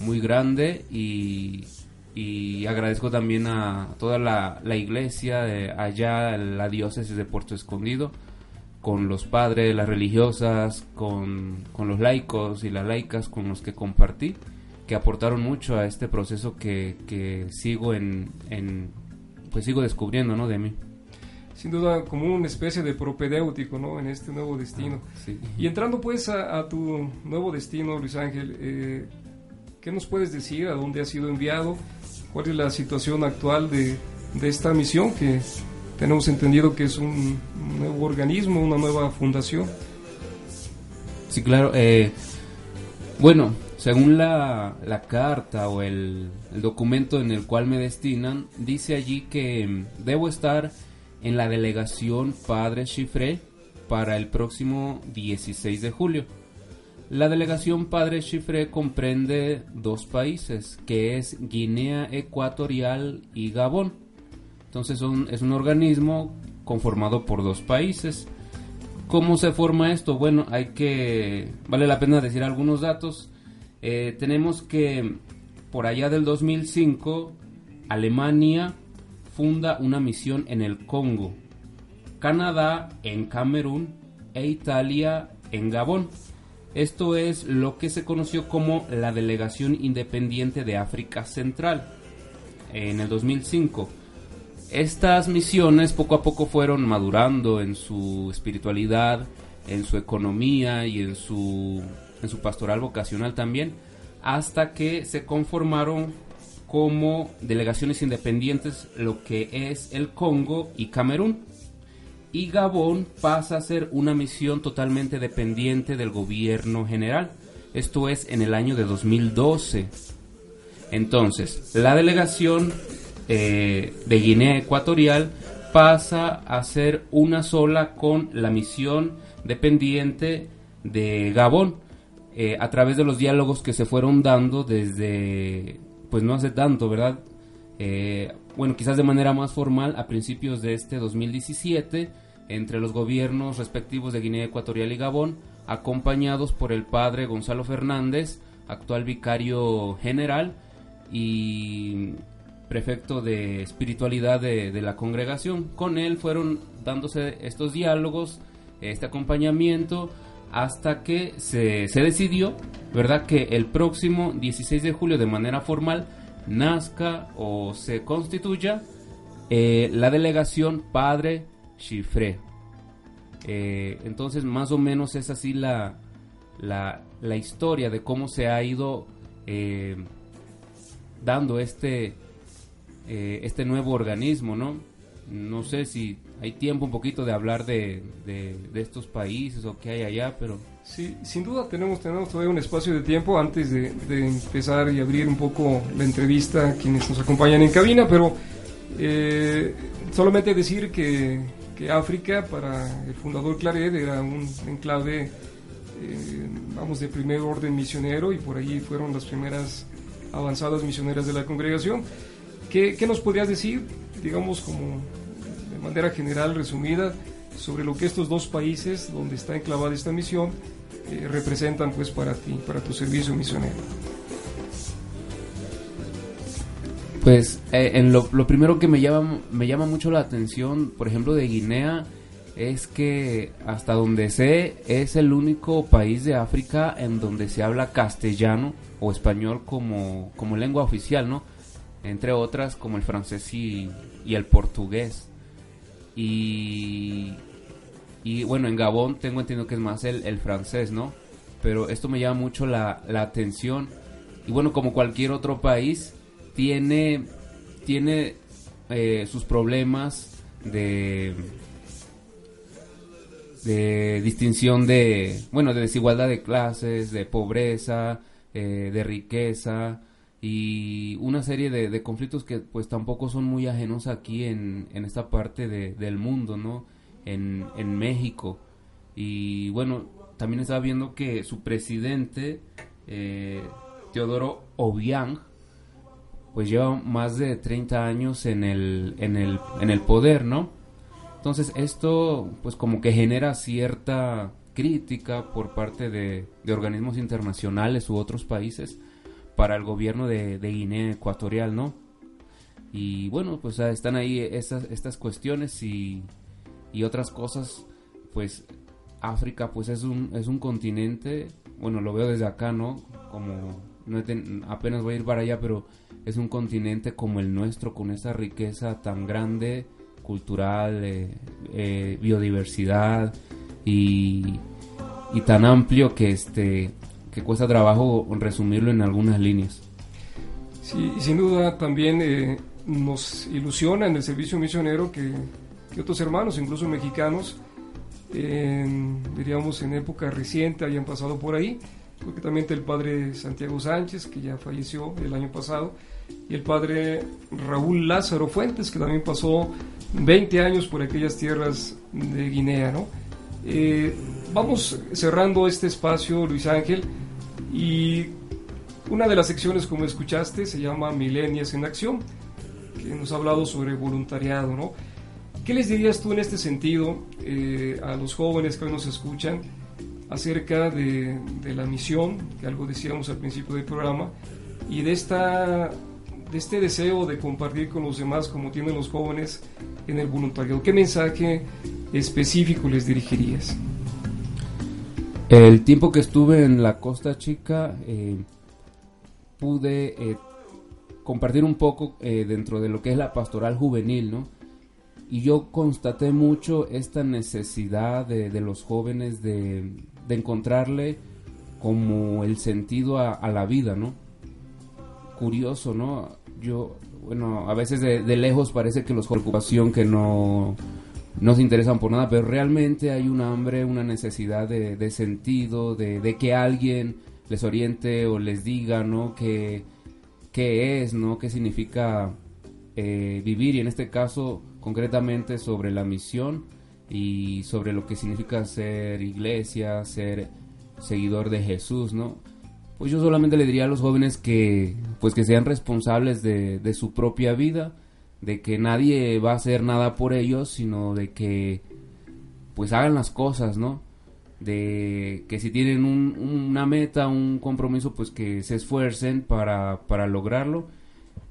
muy grande y, y agradezco también a toda la, la iglesia de allá, la diócesis de Puerto Escondido, con los padres, las religiosas, con, con los laicos y las laicas con los que compartí, que aportaron mucho a este proceso que, que sigo en, en, pues sigo descubriendo, ¿no? De mí sin duda como una especie de propedéutico ¿no? en este nuevo destino. Ah, y entrando pues a, tu nuevo destino, Luis Ángel, eh, ¿qué nos puedes decir? ¿A dónde ha sido enviado? ¿Cuál es la situación actual de, de esta misión que tenemos entendido que es un, nuevo organismo, una nueva fundación? Sí, claro. Eh, bueno, según la, la carta o el, el documento en el cual me destinan, dice allí que debo estar en la delegación Padre Chifré para el próximo 16 de julio. La delegación Padre Chifré comprende dos países, que es Guinea Ecuatorial y Gabón. Entonces es un organismo conformado por dos países. ¿Cómo se forma esto? Bueno, hay que... vale la pena decir algunos datos. Eh, tenemos que por allá del 2005, Alemania funda una misión en el Congo, Canadá en Camerún e Italia en Gabón. Esto es lo que se conoció como la Delegación Independiente de África Central en el 2005. Estas misiones poco a poco fueron madurando en su espiritualidad, en su economía y en su, en su pastoral vocacional también, hasta que se conformaron como delegaciones independientes lo que es el Congo y Camerún. Y Gabón pasa a ser una misión totalmente dependiente del gobierno general. Esto es en el año de 2012. Entonces, la delegación eh, de Guinea Ecuatorial pasa a ser una sola con la misión dependiente de Gabón. Eh, a través de los diálogos que se fueron dando desde pues no hace tanto, ¿verdad? Eh, bueno, quizás de manera más formal a principios de este 2017 entre los gobiernos respectivos de Guinea Ecuatorial y Gabón, acompañados por el padre Gonzalo Fernández, actual vicario general y prefecto de espiritualidad de, de, la congregación. Con él fueron dándose estos diálogos, este acompañamiento, hasta que se, se decidió, ¿verdad?, que el próximo 16 de julio de manera formal nazca o se constituya eh, la delegación Padre Chifré. Eh, entonces, más o menos es así la, la, la historia de cómo se ha ido eh, dando este, este nuevo organismo, ¿no? No sé si hay tiempo un poquito de hablar de, de, estos países o qué hay allá, pero... Sí, sin duda tenemos, tenemos todavía un espacio de tiempo antes de, empezar y abrir un poco la entrevista a quienes nos acompañan en cabina, pero eh, solamente decir que, que, África para el fundador Claret era un enclave, eh, vamos, de primer orden misionero y por allí fueron las primeras avanzadas misioneras de la congregación. ¿Qué, qué nos podrías decir, digamos, como de manera general, resumida, sobre lo que estos dos países donde está enclavada esta misión eh, representan pues para ti, para tu servicio misionero. Pues eh, en lo, primero que me llama, me llama mucho la atención, por ejemplo, de Guinea, es que hasta donde sé es el único país de África en donde se habla castellano o español como, como lengua oficial, ¿no? Entre otras como el francés y, y el portugués. Y, y bueno, en Gabón tengo entendido que es más el, el francés, ¿no? Pero esto me llama mucho la, la atención. Y bueno, como cualquier otro país, tiene, tiene eh, sus problemas de de distinción de, bueno, de desigualdad de clases, de pobreza, eh, de riqueza y una serie de, de, conflictos que pues tampoco son muy ajenos aquí en, en esta parte de, del mundo, ¿no? En, en México. Y bueno, también estaba viendo que su presidente, eh, Teodoro Obiang, pues lleva más de 30 años en el, en el, en el poder, ¿no? Entonces esto pues como que genera cierta crítica por parte de, de organismos internacionales u otros países para el gobierno de, Guinea Ecuatorial, ¿no? Y bueno, pues están ahí estas, cuestiones y, otras cosas, pues África pues es un, es un continente, bueno, lo veo desde acá, ¿no? Como no apenas voy a ir para allá, pero es un continente como el nuestro, con esa riqueza tan grande, cultural, eh, eh, biodiversidad y, tan amplio que este que cuesta trabajo resumirlo en algunas líneas. Sí, y sin duda también eh, nos ilusiona en el servicio misionero que, que otros hermanos, incluso mexicanos, diríamos en época reciente hayan pasado por ahí, también el padre Santiago Sánchez, que ya falleció el año pasado, y el padre Raúl Lázaro Fuentes, que también pasó 20 años por aquellas tierras de Guinea, ¿no? Eh, vamos cerrando este espacio, Luis Ángel, y una de las secciones, como escuchaste, se llama Milenias en Acción, que nos ha hablado sobre voluntariado, ¿no? ¿Qué les dirías tú en este sentido eh, a los jóvenes que hoy nos escuchan acerca de, la misión, que algo decíamos al principio del programa, y de esta de este deseo de compartir con los demás como tienen los jóvenes en el voluntariado? ¿Qué mensaje específico les dirigirías? El tiempo que estuve en la Costa Chica eh, pude eh, compartir un poco eh, dentro de lo que es la pastoral juvenil, ¿no? Y yo constaté mucho esta necesidad de, los jóvenes de, de, encontrarle como el sentido a, la vida, ¿no? curioso, ¿no? Yo, bueno, a veces de, de lejos parece que los preocupación que no, no se interesan por nada, pero realmente hay un hambre, una necesidad de, de sentido, de, de, que alguien les oriente o les diga, ¿no? Que, qué es, ¿no? ¿Qué significa eh, vivir? Y en este caso, concretamente sobre la misión y sobre lo que significa ser iglesia, ser seguidor de Jesús, ¿no? pues yo solamente le diría a los jóvenes que pues que sean responsables de, de, su propia vida, de que nadie va a hacer nada por ellos, sino de que pues hagan las cosas, ¿no? De que si tienen un, una meta, un compromiso, pues que se esfuercen para, para lograrlo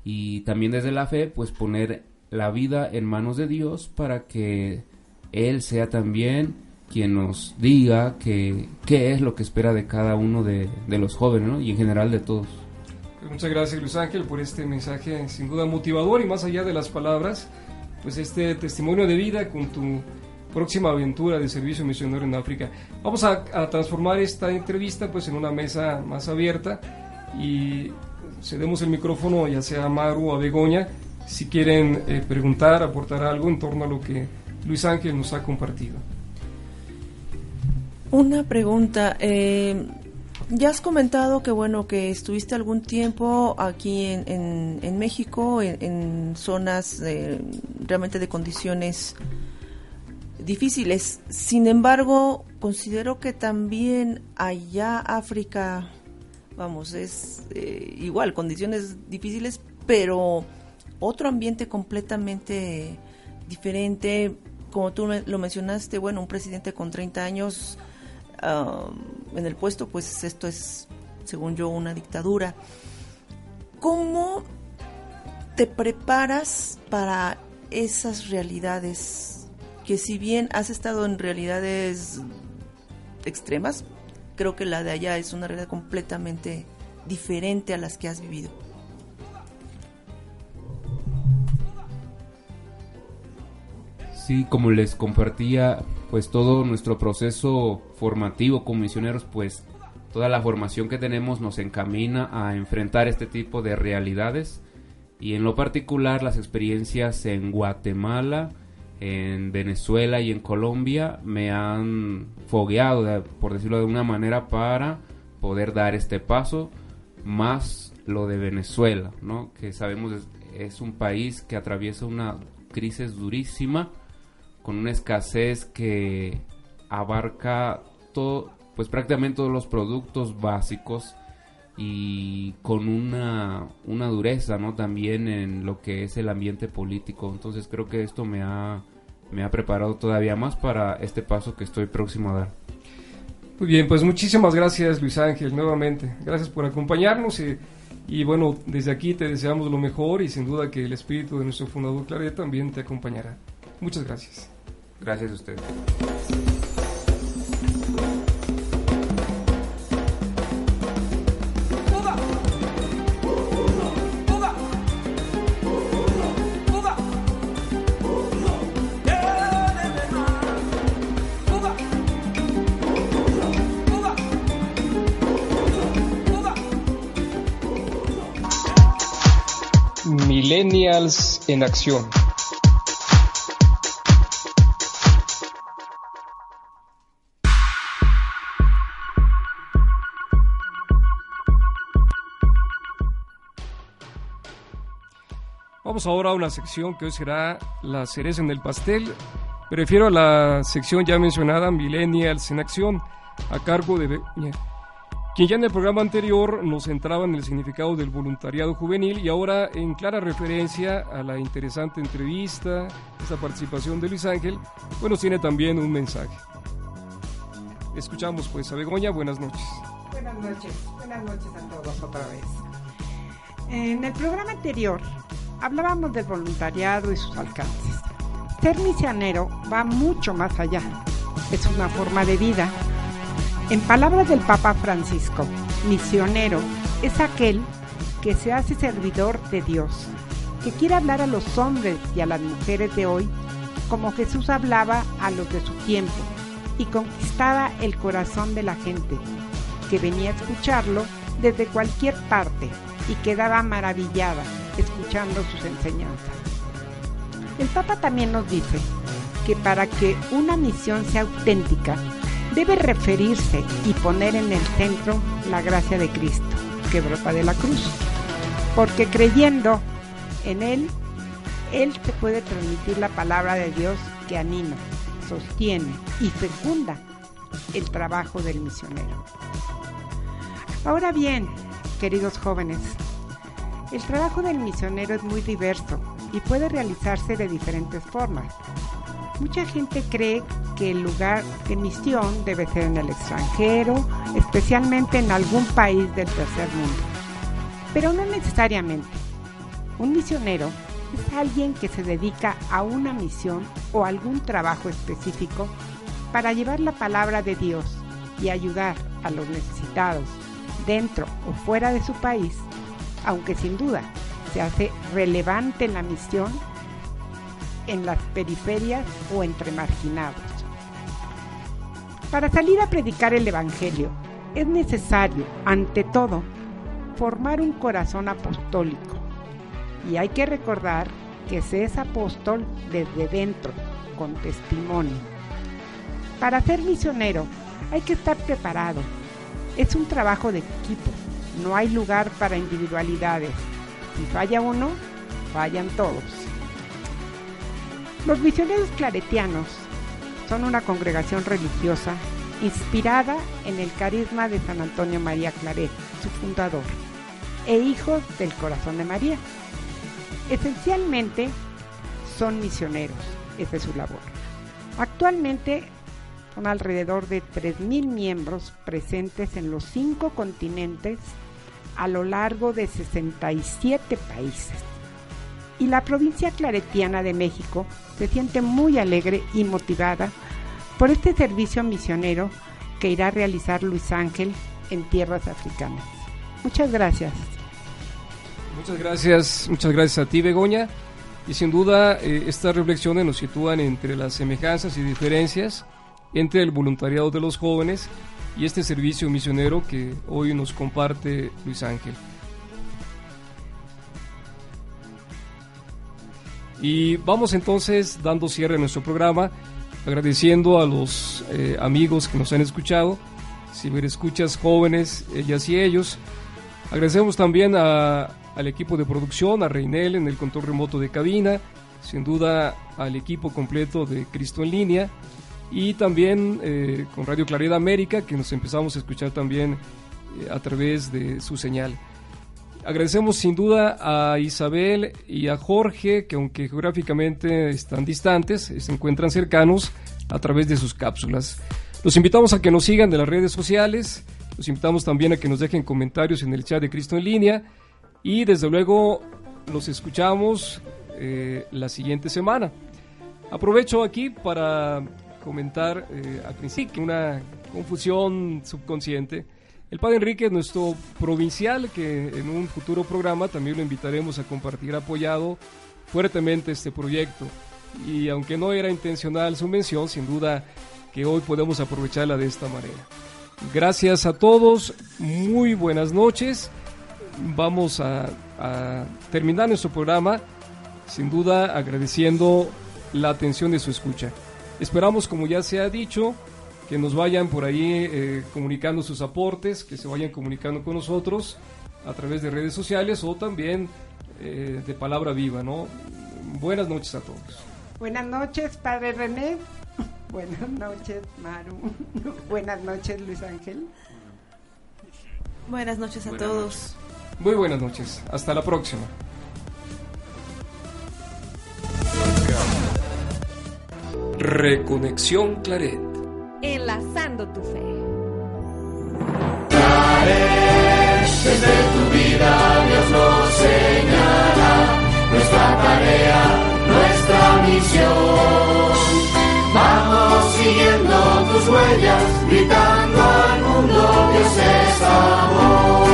y también desde la fe, pues poner la vida en manos de Dios para que Él sea también quien nos diga qué es lo que espera de cada uno de, de los jóvenes ¿no? y en general de todos. Muchas gracias Luis Ángel por este mensaje sin duda motivador y más allá de las palabras, pues este testimonio de vida con tu próxima aventura de servicio misionero en África. Vamos a, a transformar esta entrevista pues en una mesa más abierta y cedemos el micrófono ya sea a Maru o a Begoña si quieren eh, preguntar, aportar algo en torno a lo que Luis Ángel nos ha compartido. Una pregunta. Eh, ya has comentado que bueno que estuviste algún tiempo aquí en, en, en México, en, en zonas de, realmente de condiciones difíciles. Sin embargo, considero que también allá África, vamos, es eh, igual, condiciones difíciles, pero otro ambiente completamente diferente. Como tú lo mencionaste, bueno, un presidente con 30 años uh, en el puesto, pues esto es, según yo, una dictadura. ¿Cómo te preparas para esas realidades que si bien has estado en realidades extremas, creo que la de allá es una realidad completamente diferente a las que has vivido. Sí, como les compartía, pues todo nuestro proceso formativo como misioneros, pues toda la formación que tenemos nos encamina a enfrentar este tipo de realidades y en lo particular las experiencias en Guatemala, en Venezuela y en Colombia me han fogueado, por decirlo de una manera, para poder dar este paso, más lo de Venezuela, ¿no? que sabemos es, es un país que atraviesa una crisis durísima, con una escasez que abarca todo, pues prácticamente todos los productos básicos y con una, una dureza ¿no? también en lo que es el ambiente político. Entonces creo que esto me ha, me ha preparado todavía más para este paso que estoy próximo a dar. Muy bien, pues muchísimas gracias Luis Ángel nuevamente. Gracias por acompañarnos y, y bueno, desde aquí te deseamos lo mejor y sin duda que el espíritu de nuestro fundador Claret también te acompañará. Muchas gracias. Gracias a ustedes. Millennials en acción. Vamos ahora a una sección que hoy será la cereza en el pastel. Prefiero a la sección ya mencionada, Millennials en Acción, a cargo de quien ya en el programa anterior nos centraba en el significado del voluntariado juvenil y ahora en clara referencia a la interesante entrevista, esa participación de Luis Ángel, nos tiene también un mensaje. Escuchamos pues a Begoña, buenas noches. Buenas noches, buenas noches a todos otra vez. En el programa anterior hablábamos del voluntariado y sus alcances. Ser misionero va mucho más allá. Es una forma de vida. En palabras del Papa Francisco, misionero es aquel que se hace servidor de Dios, que quiere hablar a los hombres y a las mujeres de hoy como Jesús hablaba a los de su tiempo y conquistaba el corazón de la gente, que venía a escucharlo desde cualquier parte y quedaba maravillada sus enseñanzas. El Papa también nos dice que para que una misión sea auténtica, debe referirse y poner en el centro la gracia de Cristo, que brota de la cruz. Porque creyendo en Él, Él te puede transmitir la palabra de Dios que anima, sostiene y fecunda el trabajo del misionero. Ahora bien, queridos jóvenes, el trabajo del misionero es muy diverso y puede realizarse de diferentes formas. Mucha gente cree que el lugar de misión debe ser en el extranjero, especialmente en algún país del tercer mundo. Pero no necesariamente. Un misionero es alguien que se dedica a una misión o algún trabajo específico para llevar la palabra de Dios y ayudar a los necesitados dentro o fuera de su país aunque sin duda se hace relevante la misión en las periferias o entre marginados. Para salir a predicar el Evangelio es necesario, ante todo, formar un corazón apostólico. Y hay que recordar que se es apóstol desde dentro, con testimonio. Para ser misionero hay que estar preparado. Es un trabajo de equipo no hay lugar para individualidades. Si falla uno, fallan todos. Los misioneros claretianos son una congregación religiosa inspirada en el carisma de San Antonio María Claret, su fundador, e hijos del corazón de María. Esencialmente son misioneros, esa es su labor. Actualmente son alrededor de 3.000 miembros presentes en los cinco continentes a lo largo de 67 países. y la provincia claretiana de México se siente muy alegre y motivada por este servicio misionero que irá a realizar Luis Ángel en tierras africanas. Muchas gracias. Muchas gracias, muchas gracias a ti, Begoña. Y sin duda, eh, estas reflexiones nos sitúan entre las semejanzas y diferencias entre el voluntariado de los jóvenes y este servicio misionero que hoy nos comparte Luis Ángel. Y vamos entonces dando cierre a nuestro programa, agradeciendo a los eh, amigos que nos han escuchado, si me escuchas jóvenes, ellas y ellos. Agradecemos también al equipo de producción, a Reinel en el control remoto de cabina, sin duda al equipo completo de Cristo en línea y también eh, con Radio Claridad América, que nos empezamos a escuchar también eh, a través de su señal. Agradecemos sin duda a Isabel y a Jorge, que aunque geográficamente están distantes, se encuentran cercanos a través de sus cápsulas. Los invitamos a que nos sigan de las redes sociales, los invitamos también a que nos dejen comentarios en el chat de Cristo en línea y desde luego los escuchamos eh, la siguiente semana. Aprovecho aquí para comentar eh, al principio una confusión subconsciente el padre Enrique es nuestro provincial que en un futuro programa también lo invitaremos a compartir apoyado fuertemente este proyecto. Y aunque no era intencional su mención, sin duda que hoy podemos aprovecharla de esta manera. Gracias a todos, muy buenas noches. Vamos a, a terminar nuestro programa, sin duda agradeciendo la atención de su escucha. Esperamos, como ya se ha dicho, que nos vayan por ahí eh, comunicando sus aportes, que se vayan comunicando con nosotros a través de redes sociales o también eh, de palabra viva, ¿no? Buenas noches a todos. Buenas noches, Padre René. Buenas noches, Maru. Buenas noches, Luis Ángel. Buenas noches a Buenas todos. noches. Muy buenas noches. Hasta la próxima. Reconexión Claret. Enlazando tu fe. Desde tu vida Dios nos señala nuestra tarea, nuestra misión. Vamos siguiendo tus huellas, gritando al mundo Dios es amor.